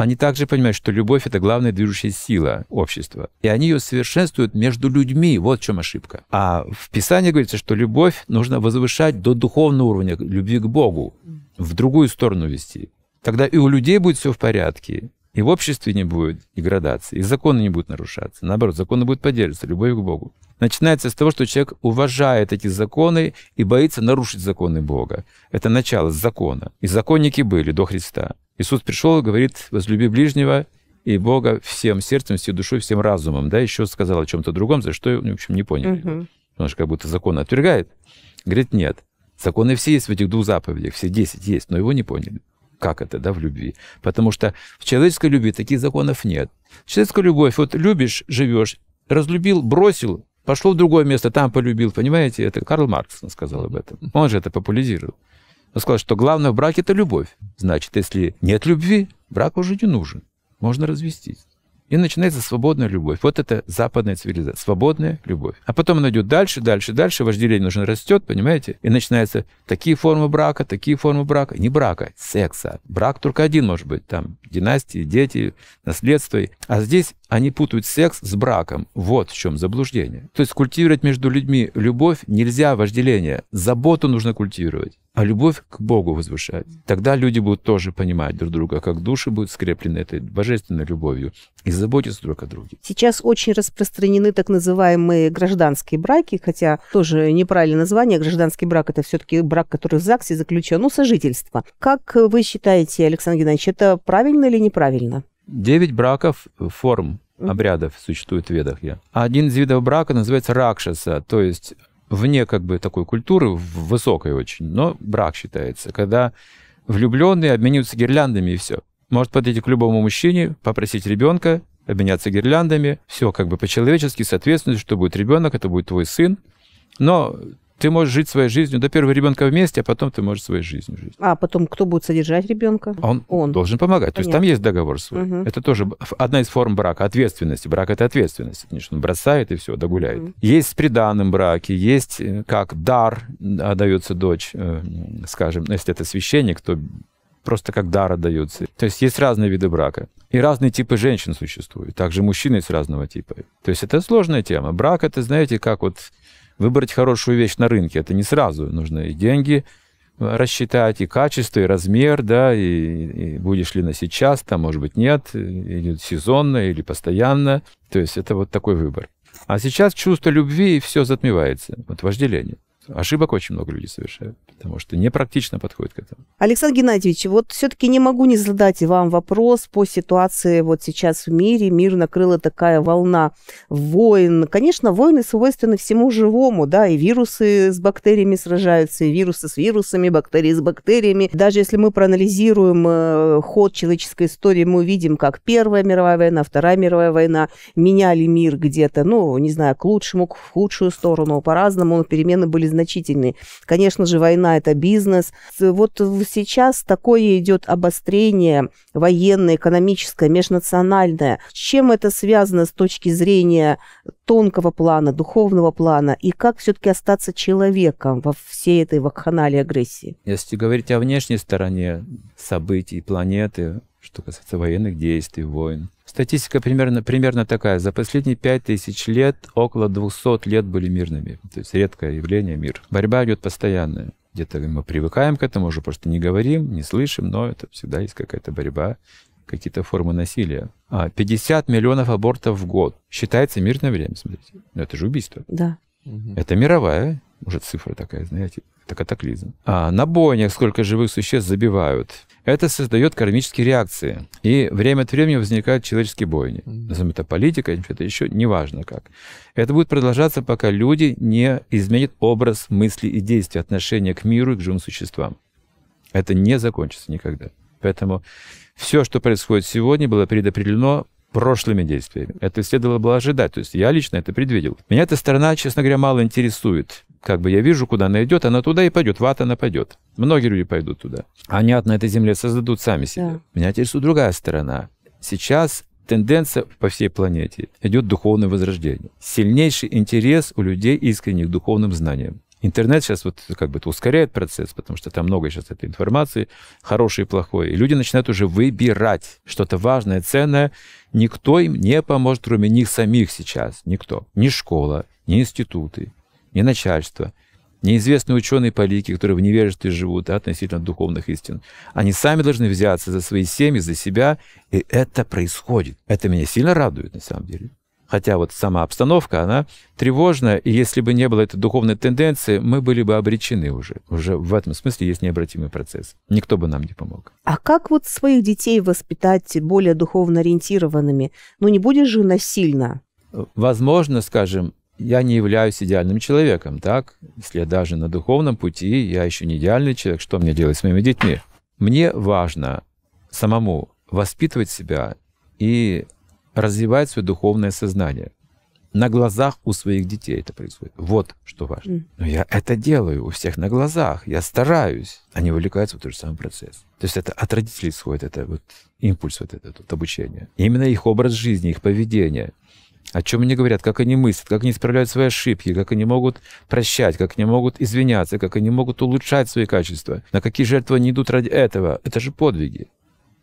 они также понимают, что любовь — это главная движущая сила общества. И они ее совершенствуют между людьми. Вот в чем ошибка. А в Писании говорится, что любовь нужно возвышать до духовного уровня, любви к Богу, в другую сторону вести. Тогда и у людей будет все в порядке, и в обществе не будет деградации, и законы не будут нарушаться. Наоборот, законы будут поддерживаться, любовь к Богу. Начинается с того, что человек уважает эти законы и боится нарушить законы Бога. Это начало закона. И законники были до Христа. Иисус пришел и говорит, возлюби ближнего и Бога всем сердцем, всей душой, всем разумом. Да, еще сказал о чем-то другом, за что, в общем, не понял. Угу. Потому что как будто закон отвергает. Говорит, нет. Законы все есть в этих двух заповедях, все десять есть, но его не поняли. Как это, да, в любви? Потому что в человеческой любви таких законов нет. Человеческая любовь, вот любишь, живешь, разлюбил, бросил, пошел в другое место, там полюбил, понимаете? Это Карл Маркс сказал об этом. Он же это популяризировал. Он сказал, что главное в браке – это любовь. Значит, если нет любви, брак уже не нужен. Можно развестись. И начинается свободная любовь. Вот это западная цивилизация. Свободная любовь. А потом она идет дальше, дальше, дальше. Вожделение нужно растет, понимаете? И начинаются такие формы брака, такие формы брака. Не брака, секса. Брак только один может быть. Там династии, дети, наследство. А здесь Они путают секс с браком. Вот в чем заблуждение. То есть культивировать между людьми любовь нельзя, вожделение. Заботу нужно культивировать а любовь к Богу возвышать. Тогда люди будут тоже понимать друг друга, как души будут скреплены этой божественной любовью и заботиться друг о друге. Сейчас очень распространены так называемые гражданские браки, хотя тоже неправильное название. Гражданский брак – это все-таки брак, который в ЗАГСе заключен, ну, сожительство. Как вы считаете, Александр Геннадьевич, это правильно или неправильно? Девять браков форм обрядов существует в ведах. Я. Один из видов брака называется ракшаса, то есть вне как бы такой культуры, высокой очень, но брак считается, когда влюбленные обмениваются гирляндами и все. Может подойти к любому мужчине, попросить ребенка, обменяться гирляндами, все как бы по-человечески, соответственно, что будет ребенок, это будет твой сын. Но ты можешь жить своей жизнью до первого ребенка вместе, а потом ты можешь своей жизнью жить. А потом кто будет содержать ребенка? Он, Он. должен помогать. Понятно. То есть там есть договор свой. Угу. Это тоже одна из форм брака, ответственности. Брак это ответственность. Конечно, он бросает и все, догуляет. Угу. Есть с приданным браки, есть э, как дар отдается дочь, э, скажем, если это священник, то просто как дар отдается. То есть есть разные виды брака. И разные типы женщин существуют. Также мужчины есть разного типа. То есть это сложная тема. Брак это, знаете, как вот выбрать хорошую вещь на рынке. Это не сразу. Нужно и деньги э, рассчитать, и качество, и размер, да, и, и будешь ли носить часто, может быть, нет, или сезонно, или постоянно. То есть это вот такой выбор. А сейчас чувство любви, и все затмевается. Вот вожделение. Ошибок очень много людей совершают, потому что непрактично подходит к этому. Александр Геннадьевич, вот все-таки не могу не задать вам вопрос по ситуации вот сейчас в мире. Мир накрыла такая волна войн. Конечно, войны свойственны всему живому, да, и вирусы с бактериями сражаются, и вирусы с вирусами, бактерии с бактериями. Даже если мы проанализируем э, ход человеческой истории, мы увидим, как Первая мировая война, Вторая мировая война меняли мир где-то, ну, не знаю, к лучшему, к худшую сторону, по-разному, перемены были значительный. Конечно же, война – это бизнес. Вот сейчас такое идет обострение военное, экономическое, межнациональное. С чем это связано с точки зрения тонкого плана, духовного плана, и как все-таки остаться человеком во всей этой вакханалии агрессии? Если говорить о внешней стороне событий планеты, что касается военных действий, войн, Статистика примерно, примерно такая. За последние пять тысяч лет около 200 лет были мирными. То есть редкое явление мир. Борьба идет постоянная. Где-то мы привыкаем к этому, уже просто не говорим, не слышим, но это всегда есть какая-то борьба, какие-то формы насилия. А 50 миллионов абортов в год. Считается мирное время, смотрите. Но это же убийство. Да. Это мировая, уже цифра такая, знаете, это катаклизм. А на бойнях сколько живых существ забивают. Это создает кармические реакции. И время от времени возникают человеческие бойни. Назовем это политика, это еще неважно как. Это будет продолжаться, пока люди не изменят образ мысли и действия, отношения к миру и к живым существам. Это не закончится никогда. Поэтому все, что происходит сегодня, было предопределено прошлыми действиями. Это следовало было ожидать. То есть я лично это предвидел. Меня эта сторона, честно говоря, мало интересует как бы я вижу, куда она идет, она туда и пойдет, в ад она пойдет. Многие люди пойдут туда. Они ад на этой земле создадут сами себе. Да. Меня интересует другая сторона. Сейчас тенденция по всей планете идет духовное возрождение. Сильнейший интерес у людей искренних к духовным знаниям. Интернет сейчас вот как бы ускоряет процесс, потому что там много сейчас этой информации, хорошей и плохой. И люди начинают уже выбирать что-то важное, ценное. Никто им не поможет, кроме них самих сейчас. Никто. Ни школа, ни институты, ни начальство, неизвестные ученые политики, которые в невежестве живут да, относительно духовных истин. Они сами должны взяться за свои семьи, за себя, и это происходит. Это меня сильно радует, на самом деле. Хотя вот сама обстановка, она тревожная, и если бы не было этой духовной тенденции, мы были бы обречены уже. Уже в этом смысле есть необратимый процесс. Никто бы нам не помог. А как вот своих детей воспитать более духовно ориентированными? Ну не будешь же насильно? Возможно, скажем, я не являюсь идеальным человеком, так? Если я даже на духовном пути, я еще не идеальный человек, что мне делать с моими детьми? Мне важно самому воспитывать себя и развивать свое духовное сознание. На глазах у своих детей это происходит. Вот что важно. Но я это делаю у всех на глазах. Я стараюсь. Они вовлекаются в тот же самый процесс. То есть это от родителей исходит, это вот импульс вот этот вот обучение. именно их образ жизни, их поведение – о чем они говорят, как они мыслят, как они исправляют свои ошибки, как они могут прощать, как они могут извиняться, как они могут улучшать свои качества, на какие жертвы они идут ради этого. Это же подвиги.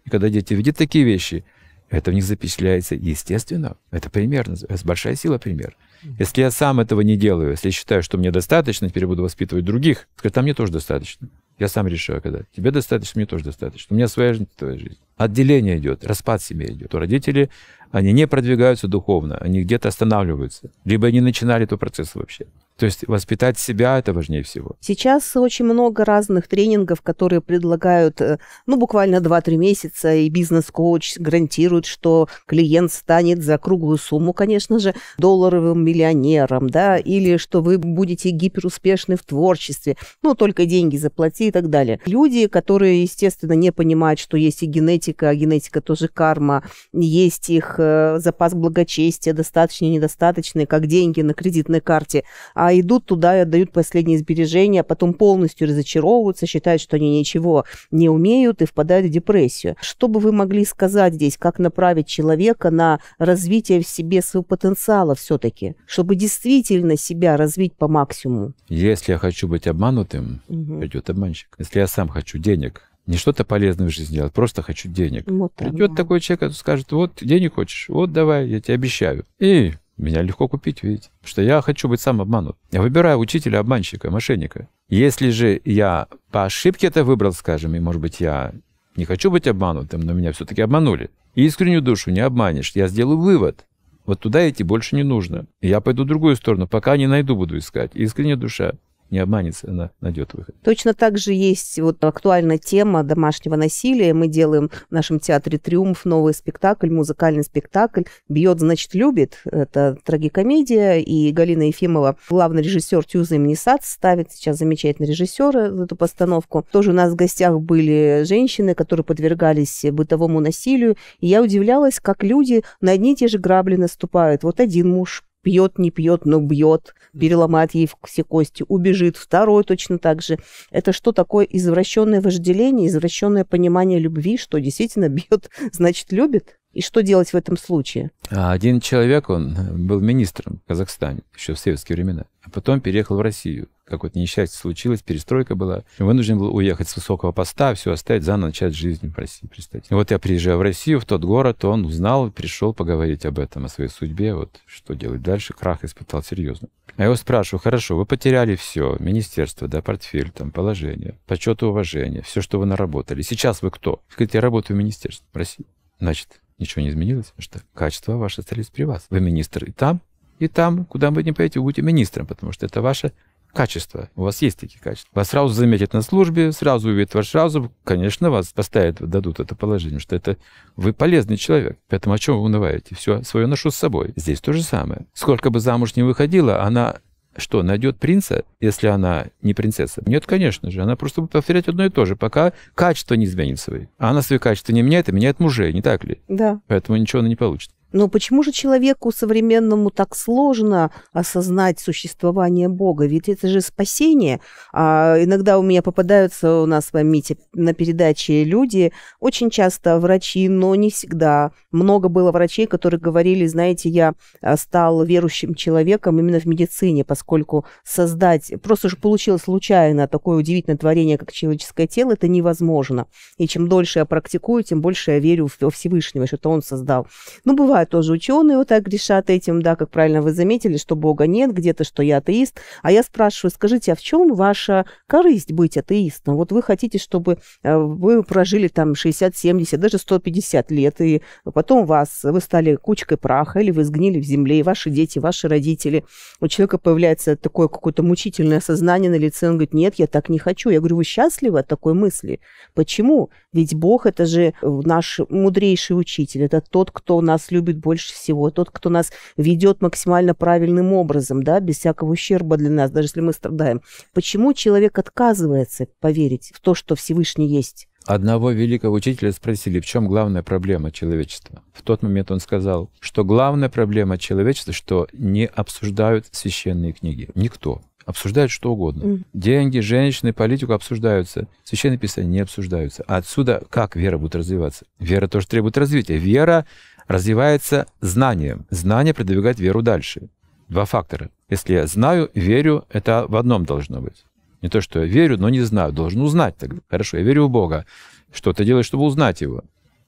И когда дети видят такие вещи, это в них запечатляется естественно. Это пример, это большая сила пример. Если я сам этого не делаю, если я считаю, что мне достаточно, теперь буду воспитывать других, скажу, там мне тоже достаточно. Я сам решаю, когда. Тебе достаточно, мне тоже достаточно. У меня своя жизнь, твоя жизнь. Отделение идет, распад семьи идет. У родителей они не продвигаются духовно, они где-то останавливаются. Либо они начинали этот процесс вообще. То есть воспитать себя – это важнее всего. Сейчас очень много разных тренингов, которые предлагают, э, ну, буквально 2-3 месяца, и бизнес-коуч гарантирует, что клиент станет за круглую сумму, конечно же, долларовым миллионером, да, или что вы будете гиперуспешны в творчестве, ну, только деньги заплати и так далее. Люди, которые, естественно, не понимают, что есть и генетика, а генетика тоже карма, есть их э, запас благочестия достаточный, недостаточный, как деньги на кредитной карте, а а идут туда и отдают последние сбережения, а потом полностью разочаровываются, считают, что они ничего не умеют и впадают в депрессию. Что бы вы могли сказать здесь, как направить человека на развитие в себе своего потенциала все-таки, чтобы действительно себя развить по максимуму? Если я хочу быть обманутым, угу. придет обманщик. Если я сам хочу денег, не что-то полезное в жизни делать, просто хочу денег. Вот Придет такой человек, скажет, вот денег хочешь, вот давай, я тебе обещаю. И меня легко купить, видите? Потому что я хочу быть сам обманут. Я выбираю учителя, обманщика, мошенника. Если же я по ошибке это выбрал, скажем, и, может быть, я не хочу быть обманутым, но меня все-таки обманули. Искреннюю душу не обманешь. Я сделаю вывод. Вот туда идти больше не нужно. Я пойду в другую сторону, пока не найду, буду искать. Искренняя душа не обманется, она найдет выход. Точно так же есть вот актуальная тема домашнего насилия. Мы делаем в нашем театре «Триумф» новый спектакль, музыкальный спектакль «Бьет, значит, любит». Это трагикомедия, и Галина Ефимова, главный режиссер Тюза имени САЦ, ставит сейчас замечательный режиссер эту постановку. Тоже у нас в гостях были женщины, которые подвергались бытовому насилию, и я удивлялась, как люди на одни и те же грабли наступают. Вот один муж пьет, не пьет, но бьет, переломает ей все кости, убежит. Второй точно так же. Это что такое извращенное вожделение, извращенное понимание любви, что действительно бьет, значит, любит? И что делать в этом случае? А один человек, он был министром в Казахстане еще в советские времена, а потом переехал в Россию. Какое-то несчастье случилось, перестройка была. Вынужден был уехать с высокого поста, все оставить, заново начать жизнь в России, представьте. И вот я приезжаю в Россию, в тот город, он узнал, пришел поговорить об этом, о своей судьбе, вот что делать дальше. Крах испытал серьезно. А я его спрашиваю, хорошо, вы потеряли все, министерство, да, портфель, там, положение, почет и уважение, все, что вы наработали. Сейчас вы кто? Говорит, я работаю в министерстве в России. Значит, ничего не изменилось, что качества ваши остались при вас. Вы министр и там, и там, куда вы не поедете, вы будете министром, потому что это ваше качество. У вас есть такие качества. Вас сразу заметят на службе, сразу увидят ваш разум, конечно, вас поставят, дадут это положение, что это вы полезный человек. Поэтому о чем вы унываете? Все свое ношу с собой. Здесь то же самое. Сколько бы замуж не выходила, она что, найдет принца, если она не принцесса? Нет, конечно же. Она просто будет повторять одно и то же, пока качество не изменит свои. А она свои качества не меняет, а меняет мужей, не так ли? Да. Поэтому ничего она не получит. Но почему же человеку современному так сложно осознать существование Бога? Ведь это же спасение. А иногда у меня попадаются у нас в Мите на передаче люди, очень часто врачи, но не всегда. Много было врачей, которые говорили, знаете, я а, стал верующим человеком именно в медицине, поскольку создать, просто же получилось случайно такое удивительное творение, как человеческое тело, это невозможно. И чем дольше я практикую, тем больше я верю в Всевышнего, что это он создал. Ну, бывает тоже ученые вот так грешат этим, да, как правильно вы заметили, что Бога нет, где-то, что я атеист. А я спрашиваю, скажите, а в чем ваша корысть быть атеистом? Вот вы хотите, чтобы э, вы прожили там 60, 70, даже 150 лет, и потом вас, вы стали кучкой праха, или вы сгнили в земле, и ваши дети, ваши родители. У человека появляется такое какое-то мучительное сознание на лице, он говорит, нет, я так не хочу. Я говорю, вы счастливы от такой мысли? Почему? Ведь Бог – это же наш мудрейший учитель, это тот, кто нас любит любит больше всего, тот, кто нас ведет максимально правильным образом, да, без всякого ущерба для нас, даже если мы страдаем. Почему человек отказывается поверить в то, что Всевышний есть? Одного великого учителя спросили, в чем главная проблема человечества. В тот момент он сказал, что главная проблема человечества, что не обсуждают священные книги. Никто. Обсуждают что угодно. Mm. Деньги, женщины, политику обсуждаются. Священные писания не обсуждаются. А отсюда как вера будет развиваться? Вера тоже требует развития. Вера развивается знанием. Знание продвигает веру дальше. Два фактора. Если я знаю, верю, это в одном должно быть. Не то, что я верю, но не знаю. Должен узнать тогда. Хорошо, я верю в Бога. Что ты делаешь, чтобы узнать Его?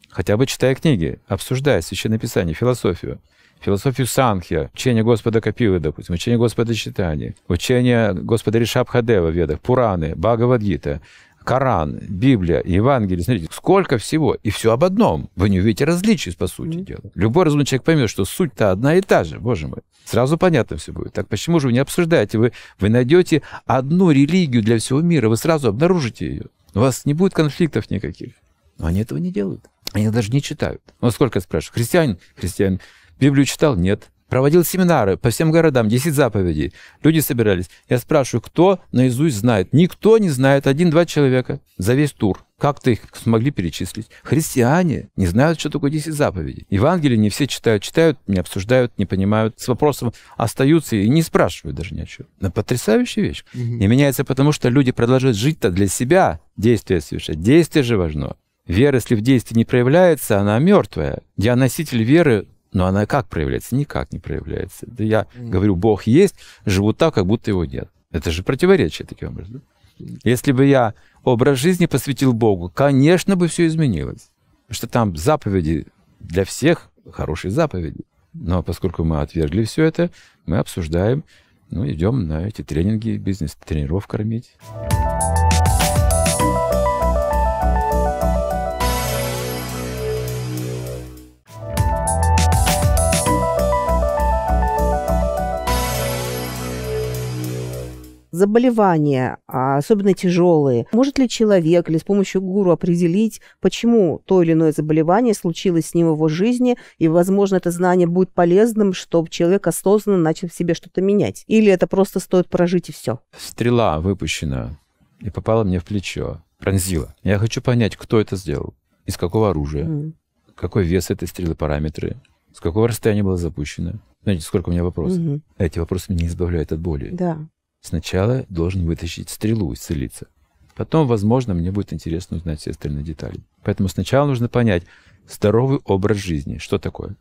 Хотя бы читая книги, обсуждая Священное Писание, философию. Философию Санхья, учение Господа Капилы, допустим, учение Господа Читания, учение Господа Ришабхадева в Ведах, Пураны, Бхагавадгита, Коран, Библия, Евангелие. Смотрите, сколько всего. И все об одном. Вы не увидите различий, по сути mm-hmm. дела. Любой разумный человек поймет, что суть-то одна и та же, боже мой. Сразу понятно все будет. Так почему же вы не обсуждаете? Вы, вы найдете одну религию для всего мира, вы сразу обнаружите ее. У вас не будет конфликтов никаких. Но они этого не делают. Они даже не читают. Ну, сколько спрашивают? Христианин? Христианин. Библию читал? Нет. Проводил семинары по всем городам, 10 заповедей. Люди собирались. Я спрашиваю, кто наизусть знает? Никто не знает. Один-два человека за весь тур. Как-то их смогли перечислить. Христиане не знают, что такое 10 заповедей. Евангелие не все читают. Читают, не обсуждают, не понимают. С вопросом остаются и не спрашивают даже ни о чем. Но потрясающая вещь. Угу. Не меняется потому, что люди продолжают жить-то для себя, действия совершать. Действие же важно. Вера, если в действии не проявляется, она мертвая. Я носитель веры, но она как проявляется? Никак не проявляется. Да я mm. говорю, Бог есть, живу так, как будто его нет. Это же противоречие таким образом. Если бы я образ жизни посвятил Богу, конечно бы все изменилось. Потому что там заповеди для всех хорошие заповеди. Но поскольку мы отвергли все это, мы обсуждаем, ну, идем на эти тренинги, бизнес-тренеров кормить. Заболевания, а особенно тяжелые, может ли человек или с помощью гуру определить, почему то или иное заболевание случилось с ним в его жизни, и, возможно, это знание будет полезным, чтобы человек осознанно начал в себе что-то менять? Или это просто стоит прожить и все? Стрела выпущена и попала мне в плечо, пронзила. Я хочу понять, кто это сделал, из какого оружия, mm. какой вес этой стрелы, параметры, с какого расстояния была запущена. Знаете, сколько у меня вопросов? Mm-hmm. Эти вопросы меня избавляют от боли. Да. Сначала должен вытащить стрелу, исцелиться. Потом, возможно, мне будет интересно узнать все остальные детали. Поэтому сначала нужно понять здоровый образ жизни. Что такое?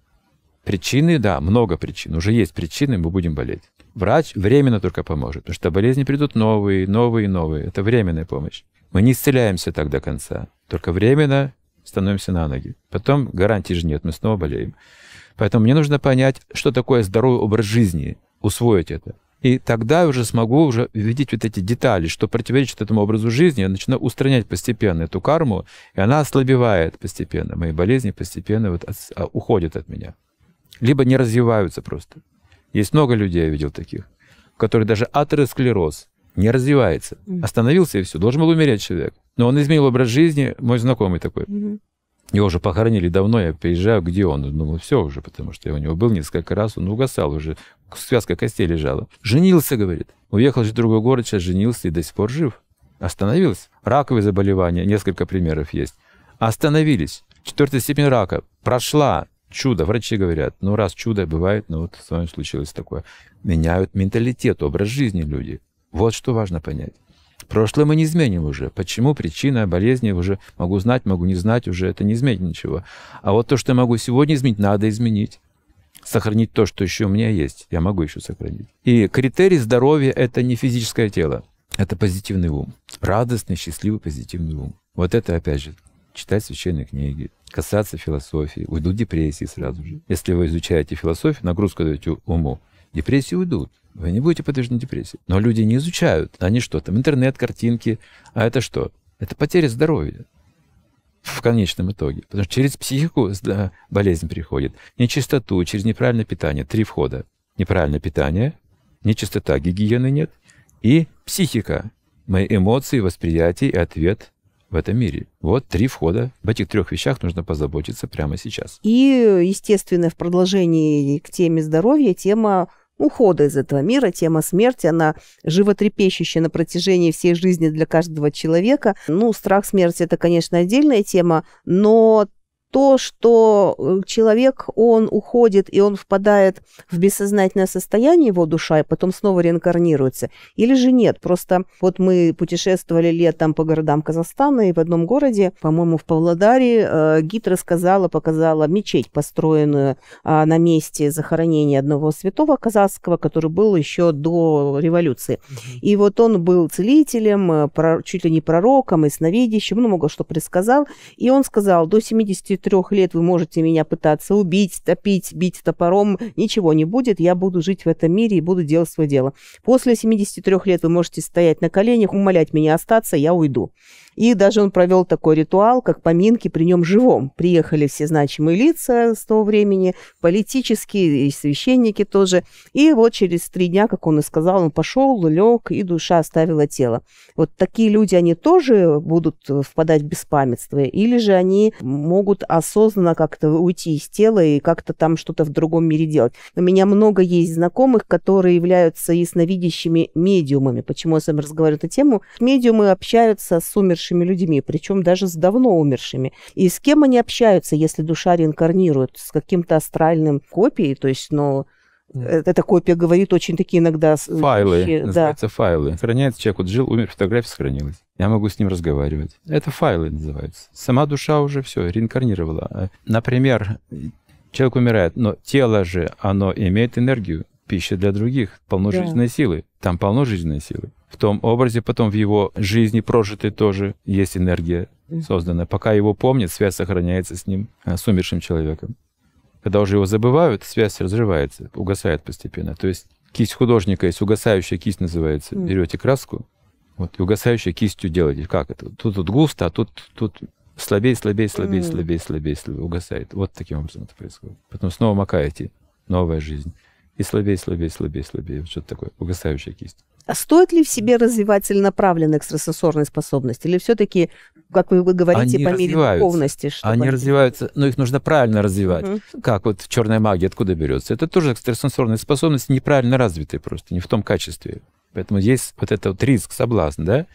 Причины, да, много причин. Уже есть причины, мы будем болеть. Врач временно только поможет, потому что болезни придут новые, новые, новые. Это временная помощь. Мы не исцеляемся так до конца. Только временно становимся на ноги. Потом гарантии же нет, мы снова болеем. Поэтому мне нужно понять, что такое здоровый образ жизни, усвоить это. И тогда я уже смогу уже видеть вот эти детали, что противоречит этому образу жизни. Я начинаю устранять постепенно эту карму, и она ослабевает постепенно. Мои болезни постепенно вот от, а, уходят от меня. Либо не развиваются просто. Есть много людей, я видел таких, у которых даже атеросклероз не развивается. Остановился и все. Должен был умереть человек. Но он изменил образ жизни, мой знакомый такой. Его уже похоронили давно, я приезжаю, где он? Думал, все уже, потому что я у него был несколько раз, он угасал уже, связка костей лежала. Женился, говорит. Уехал в другой город, сейчас женился и до сих пор жив. Остановился. Раковые заболевания, несколько примеров есть. Остановились. Четвертая степень рака прошла. Чудо, врачи говорят. Ну, раз чудо бывает, ну вот с вами случилось такое. Меняют менталитет, образ жизни люди. Вот что важно понять. Прошлое мы не изменим уже. Почему? Причина болезни уже могу знать, могу не знать, уже это не изменит ничего. А вот то, что я могу сегодня изменить, надо изменить. Сохранить то, что еще у меня есть, я могу еще сохранить. И критерий здоровья – это не физическое тело, это позитивный ум. Радостный, счастливый, позитивный ум. Вот это, опять же, читать священные книги, касаться философии, уйдут депрессии сразу же. Если вы изучаете философию, нагрузку даете уму, депрессии уйдут. Вы не будете подвержены депрессии. Но люди не изучают. Они что там, интернет, картинки. А это что? Это потеря здоровья в конечном итоге. Потому что через психику болезнь приходит. Нечистоту, через неправильное питание. Три входа. Неправильное питание, нечистота, гигиены нет. И психика. Мои эмоции, восприятие и ответ в этом мире. Вот три входа. В этих трех вещах нужно позаботиться прямо сейчас. И, естественно, в продолжении к теме здоровья тема ухода из этого мира, тема смерти, она животрепещущая на протяжении всей жизни для каждого человека. Ну, страх смерти – это, конечно, отдельная тема, но то, что э, человек, он уходит и он впадает в бессознательное состояние, его душа, и потом снова реинкарнируется, или же нет. Просто вот мы путешествовали летом по городам Казахстана, и в одном городе, по-моему, в Павлодаре, э, гид рассказала, показала мечеть, построенную э, на месте захоронения одного святого казахского, который был еще до революции. И вот он был целителем, э, про, чуть ли не пророком и сновидящим, ну, много что предсказал, и он сказал, до 70 73 лет вы можете меня пытаться убить, топить, бить топором, ничего не будет, я буду жить в этом мире и буду делать свое дело. После 73 лет вы можете стоять на коленях, умолять меня остаться, я уйду. И даже он провел такой ритуал, как поминки при нем живом. Приехали все значимые лица с того времени, политические, и священники тоже. И вот через три дня, как он и сказал, он пошел, лег, и душа оставила тело. Вот такие люди, они тоже будут впадать в беспамятство, или же они могут осознанно как-то уйти из тела и как-то там что-то в другом мире делать. У меня много есть знакомых, которые являются ясновидящими медиумами. Почему я с вами разговариваю эту тему? Медиумы общаются с умершими умершими людьми, причем даже с давно умершими. И с кем они общаются, если душа реинкарнирует? С каким-то астральным копией, то есть, но ну, эта копия говорит очень такие иногда... Файлы, вещи, называется да. файлы. Храняется человек, вот жил, умер, фотография сохранилась. Я могу с ним разговаривать. Это файлы называются. Сама душа уже все, реинкарнировала. Например, человек умирает, но тело же, оно имеет энергию, пища для других, полно да. жизненной силы. Там полно жизненной силы в том образе, потом в его жизни прожитой тоже есть энергия созданная. Пока его помнят, связь сохраняется с ним, э, с умершим человеком. Когда уже его забывают, связь разрывается, угасает постепенно. То есть кисть художника есть угасающая кисть называется. Берете краску, вот, и угасающей кистью делаете. Как это? Тут, тут густо, а тут, тут слабее, слабее, слабее, слабее, слабее, слабее, угасает. Вот таким образом это происходит. Потом снова макаете, новая жизнь. И слабее, слабее, слабее, слабее. Что-то такое, угасающая кисть. А стоит ли в себе развивать целенаправленные экстрасенсорные способности? Или все-таки, как вы говорите, они по мере духовности? Чтобы они, они развиваются, но их нужно правильно развивать. Угу. Как вот черная магия откуда берется? Это тоже экстрасенсорные способности неправильно развитые просто, не в том качестве. Поэтому есть вот этот вот риск, соблазн, да?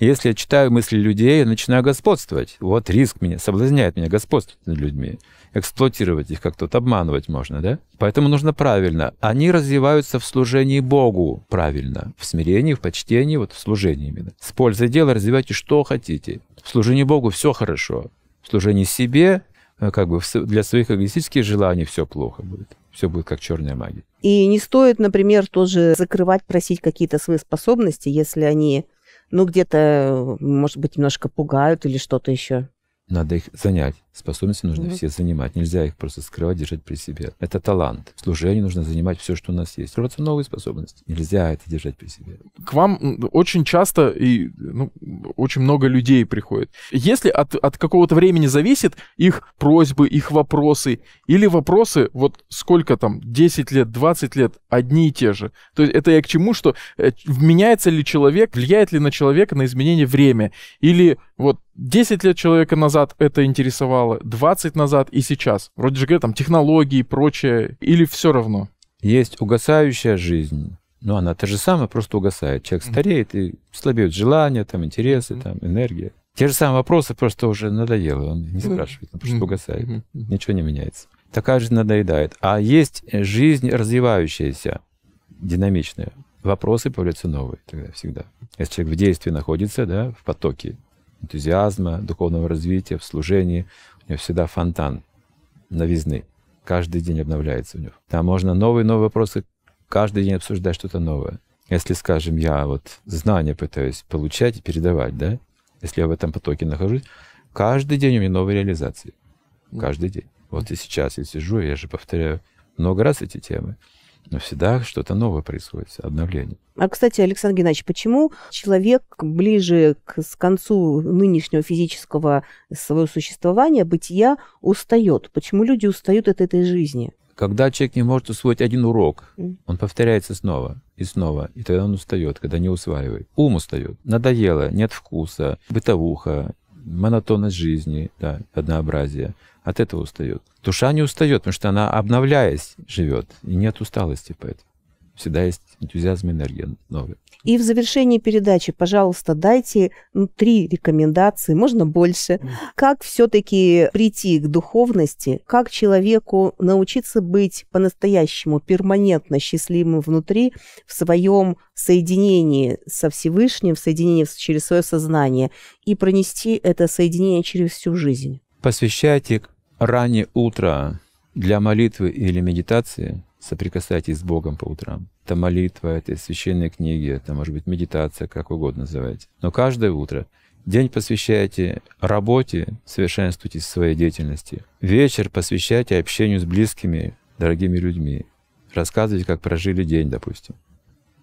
Если я читаю мысли людей, я начинаю господствовать. Вот риск меня, соблазняет меня господствовать над людьми эксплуатировать их как-то, вот обманывать можно, да? Поэтому нужно правильно. Они развиваются в служении Богу правильно, в смирении, в почтении, вот в служении именно. С пользой дела развивайте что хотите. В служении Богу все хорошо. В служении себе, э, как бы для своих эгоистических желаний все плохо будет. Все будет как черная магия. И не стоит, например, тоже закрывать, просить какие-то свои способности, если они, ну, где-то, может быть, немножко пугают или что-то еще. Надо их занять. Способности нужно mm-hmm. все занимать. Нельзя их просто скрывать, держать при себе. Это талант. В служении нужно занимать все, что у нас есть. Рваться новые способности. Нельзя это держать при себе. К вам очень часто и ну, очень много людей приходит. Если от, от какого-то времени зависит их просьбы, их вопросы, или вопросы, вот сколько там, 10 лет, 20 лет, одни и те же. То есть это я к чему, что э, меняется ли человек, влияет ли на человека на изменение время, или вот 10 лет человека назад это интересовало, 20 назад и сейчас. Вроде же говорят, там технологии и прочее, или все равно? Есть угасающая жизнь. Но она та же самая, просто угасает. Человек стареет и слабеют желания, там, интересы, там, энергия. Те же самые вопросы просто уже надоело. Он не спрашивает, он просто угасает. Ничего не меняется. Такая жизнь надоедает. А есть жизнь развивающаяся, динамичная. Вопросы появляются новые тогда всегда. Если человек в действии находится, да, в потоке энтузиазма, духовного развития, в служении, у него всегда фонтан новизны. Каждый день обновляется у него. Там можно новые-новые вопросы, каждый день обсуждать что-то новое. Если, скажем, я вот знания пытаюсь получать и передавать, да, если я в этом потоке нахожусь, каждый день у меня новые реализации. Каждый день. Вот и сейчас я сижу, я же повторяю много раз эти темы. Но всегда что-то новое происходит, обновление. А, кстати, Александр Геннадьевич, почему человек ближе к концу нынешнего физического своего существования, бытия, устает? Почему люди устают от этой жизни? Когда человек не может усвоить один урок, он повторяется снова и снова, и тогда он устает, когда не усваивает. Ум устает. Надоело, нет вкуса, бытовуха, монотонность жизни, да, однообразие от этого устает. Душа не устает, потому что она, обновляясь, живет, и нет усталости поэтому. Всегда есть энтузиазм и энергия новая. И в завершении передачи, пожалуйста, дайте ну, три рекомендации, можно больше, как все-таки прийти к духовности, как человеку научиться быть по-настоящему перманентно счастливым внутри в своем соединении со Всевышним, в соединении через свое сознание и пронести это соединение через всю жизнь. Посвящайте раннее утро для молитвы или медитации, соприкасайтесь с Богом по утрам. Это молитва, это священные книги, это может быть медитация, как угодно называйте. Но каждое утро День посвящайте работе, совершенствуйтесь в своей деятельности. Вечер посвящайте общению с близкими, дорогими людьми. Рассказывайте, как прожили день, допустим.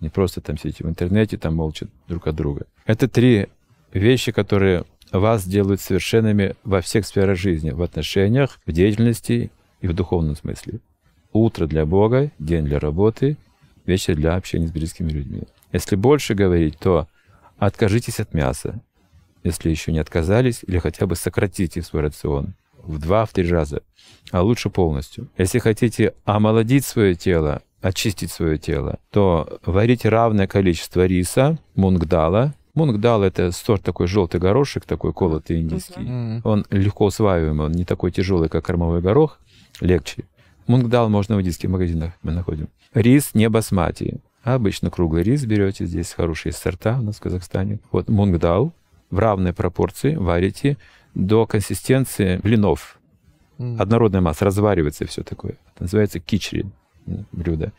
Не просто там сидите в интернете, там молча друг от друга. Это три вещи, которые вас делают совершенными во всех сферах жизни, в отношениях, в деятельности и в духовном смысле. Утро для Бога, день для работы, вечер для общения с близкими людьми. Если больше говорить, то откажитесь от мяса, если еще не отказались, или хотя бы сократите свой рацион в два-три раза, а лучше полностью. Если хотите омолодить свое тело, очистить свое тело, то варите равное количество риса, мунгдала. Мунгдал — это сорт такой желтый горошек, такой колотый индийский. Он легко усваиваемый, он не такой тяжелый, как кормовой горох, легче. Мунгдал можно в индийских магазинах мы находим. Рис не басмати. А обычно круглый рис берете, здесь хорошие сорта у нас в Казахстане. Вот мунгдал в равной пропорции варите до консистенции блинов. Mm. Однородная масса, разваривается все такое. Это называется кичри блюдо.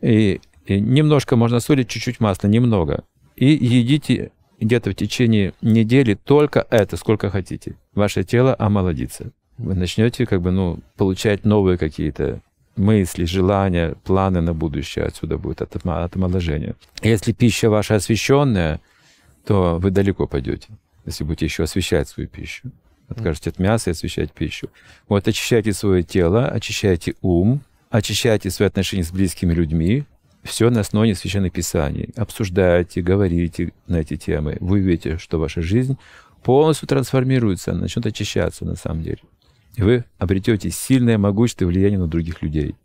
И, и немножко можно солить, чуть-чуть масла, немного. И едите где-то в течение недели только это, сколько хотите. Ваше тело омолодится. Вы начнете как бы, ну, получать новые какие-то мысли, желания, планы на будущее. Отсюда будет от, от омоложения. Если пища ваша освященная, то вы далеко пойдете, если будете еще освещать свою пищу. Откажете от мяса и освещать пищу. Вот очищайте свое тело, очищайте ум, очищайте свои отношения с близкими людьми, все на основе священных писаний. Обсуждайте, говорите на эти темы. Вы увидите, что ваша жизнь полностью трансформируется, начнет очищаться на самом деле. Вы обретете сильное, могущество влияние на других людей.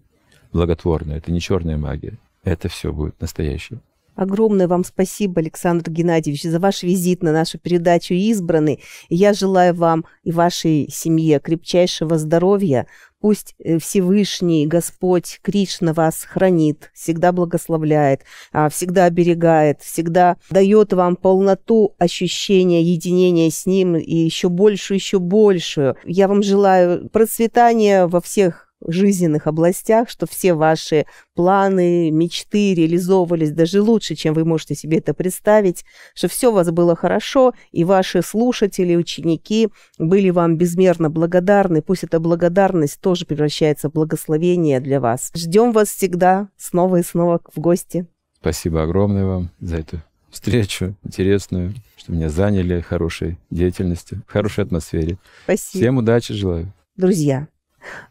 Благотворное. Это не черная магия. Это все будет настоящее. Огромное вам спасибо, Александр Геннадьевич, за ваш визит на нашу передачу «Избранный». Я желаю вам и вашей семье крепчайшего здоровья. Пусть э, Всевышний Господь Кришна вас хранит, всегда благословляет, а, всегда оберегает, всегда дает вам полноту ощущения единения с Ним и еще большую, еще большую. Я вам желаю процветания во всех жизненных областях, что все ваши планы, мечты реализовывались даже лучше, чем вы можете себе это представить, что все у вас было хорошо, и ваши слушатели, ученики были вам безмерно благодарны. Пусть эта благодарность тоже превращается в благословение для вас. Ждем вас всегда снова и снова в гости. Спасибо огромное вам за эту встречу интересную, что меня заняли хорошей деятельностью, в хорошей атмосфере. Спасибо. Всем удачи желаю. Друзья,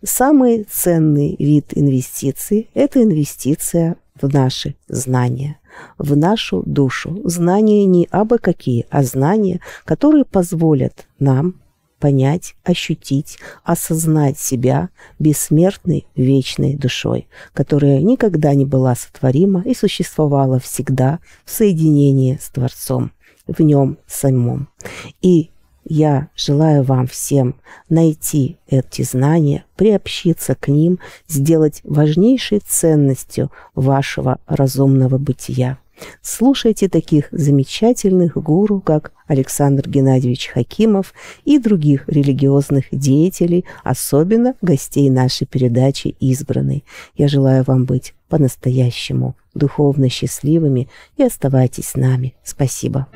Самый ценный вид инвестиций – это инвестиция в наши знания, в нашу душу. Знания не абы какие, а знания, которые позволят нам понять, ощутить, осознать себя бессмертной вечной душой, которая никогда не была сотворима и существовала всегда в соединении с Творцом, в нем самом. И я желаю вам всем найти эти знания, приобщиться к ним, сделать важнейшей ценностью вашего разумного бытия. Слушайте таких замечательных гуру, как Александр Геннадьевич Хакимов и других религиозных деятелей, особенно гостей нашей передачи «Избранный». Я желаю вам быть по-настоящему духовно счастливыми и оставайтесь с нами. Спасибо.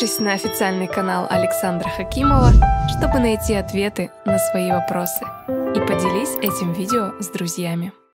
Подпишись на официальный канал Александра Хакимова, чтобы найти ответы на свои вопросы. И поделись этим видео с друзьями.